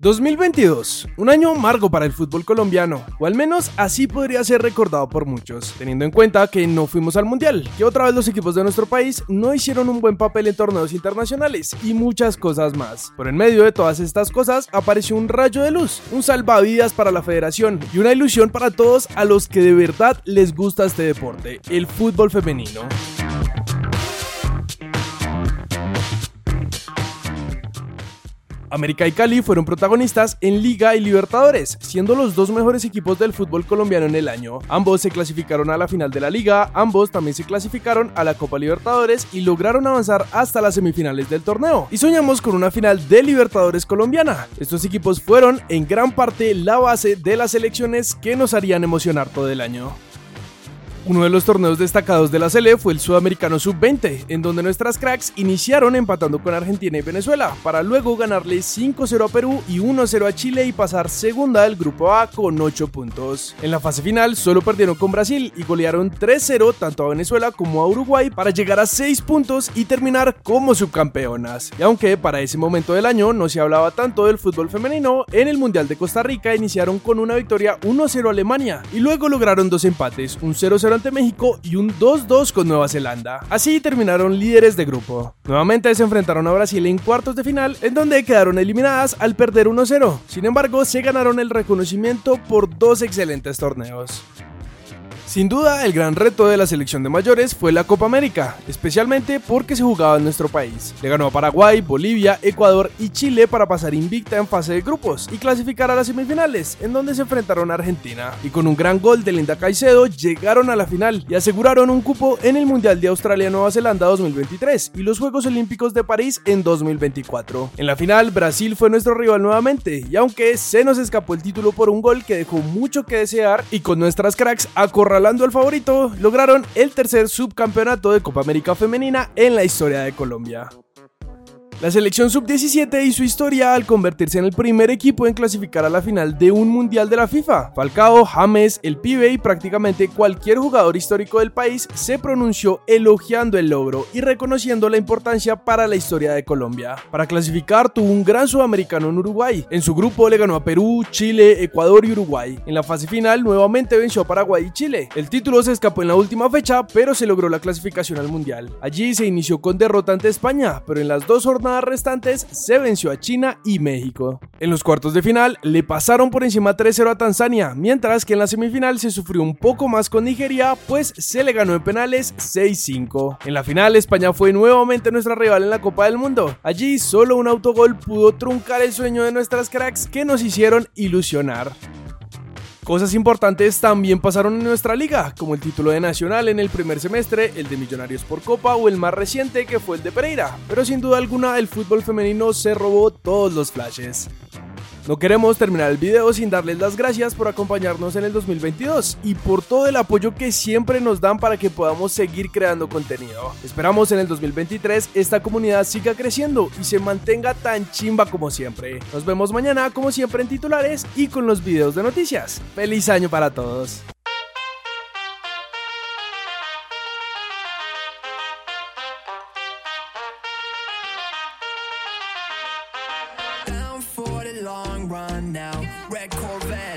2022, un año amargo para el fútbol colombiano, o al menos así podría ser recordado por muchos, teniendo en cuenta que no fuimos al Mundial, que otra vez los equipos de nuestro país no hicieron un buen papel en torneos internacionales y muchas cosas más. Por en medio de todas estas cosas apareció un rayo de luz, un salvavidas para la federación y una ilusión para todos a los que de verdad les gusta este deporte, el fútbol femenino. América y Cali fueron protagonistas en Liga y Libertadores, siendo los dos mejores equipos del fútbol colombiano en el año. Ambos se clasificaron a la final de la Liga, ambos también se clasificaron a la Copa Libertadores y lograron avanzar hasta las semifinales del torneo. Y soñamos con una final de Libertadores colombiana. Estos equipos fueron en gran parte la base de las elecciones que nos harían emocionar todo el año. Uno de los torneos destacados de la Sele fue el Sudamericano Sub-20, en donde nuestras cracks iniciaron empatando con Argentina y Venezuela, para luego ganarle 5-0 a Perú y 1-0 a Chile y pasar segunda del grupo A con 8 puntos. En la fase final solo perdieron con Brasil y golearon 3-0 tanto a Venezuela como a Uruguay para llegar a 6 puntos y terminar como subcampeonas. Y aunque para ese momento del año no se hablaba tanto del fútbol femenino, en el Mundial de Costa Rica iniciaron con una victoria 1-0 a Alemania y luego lograron dos empates, un 0-0 ante México y un 2-2 con Nueva Zelanda. Así terminaron líderes de grupo. Nuevamente se enfrentaron a Brasil en cuartos de final, en donde quedaron eliminadas al perder 1-0. Sin embargo, se ganaron el reconocimiento por dos excelentes torneos. Sin duda, el gran reto de la selección de mayores fue la Copa América, especialmente porque se jugaba en nuestro país. Le ganó a Paraguay, Bolivia, Ecuador y Chile para pasar invicta en fase de grupos y clasificar a las semifinales, en donde se enfrentaron a Argentina. Y con un gran gol de Linda Caicedo llegaron a la final y aseguraron un cupo en el Mundial de Australia-Nueva Zelanda 2023 y los Juegos Olímpicos de París en 2024. En la final, Brasil fue nuestro rival nuevamente, y aunque se nos escapó el título por un gol que dejó mucho que desear y con nuestras cracks acorraladas Hablando al favorito, lograron el tercer subcampeonato de Copa América Femenina en la historia de Colombia. La selección sub-17 hizo historia al convertirse en el primer equipo en clasificar a la final de un mundial de la FIFA. Falcao, James, el pibe y prácticamente cualquier jugador histórico del país se pronunció elogiando el logro y reconociendo la importancia para la historia de Colombia. Para clasificar tuvo un gran sudamericano en Uruguay. En su grupo le ganó a Perú, Chile, Ecuador y Uruguay. En la fase final nuevamente venció a Paraguay y Chile. El título se escapó en la última fecha, pero se logró la clasificación al mundial. Allí se inició con derrota ante España, pero en las dos jornadas restantes se venció a China y México. En los cuartos de final le pasaron por encima 3-0 a Tanzania, mientras que en la semifinal se sufrió un poco más con Nigeria, pues se le ganó en penales 6-5. En la final España fue nuevamente nuestra rival en la Copa del Mundo. Allí solo un autogol pudo truncar el sueño de nuestras cracks que nos hicieron ilusionar. Cosas importantes también pasaron en nuestra liga, como el título de Nacional en el primer semestre, el de Millonarios por Copa o el más reciente que fue el de Pereira, pero sin duda alguna el fútbol femenino se robó todos los flashes. No queremos terminar el video sin darles las gracias por acompañarnos en el 2022 y por todo el apoyo que siempre nos dan para que podamos seguir creando contenido. Esperamos en el 2023 esta comunidad siga creciendo y se mantenga tan chimba como siempre. Nos vemos mañana como siempre en titulares y con los videos de noticias. ¡Feliz año para todos!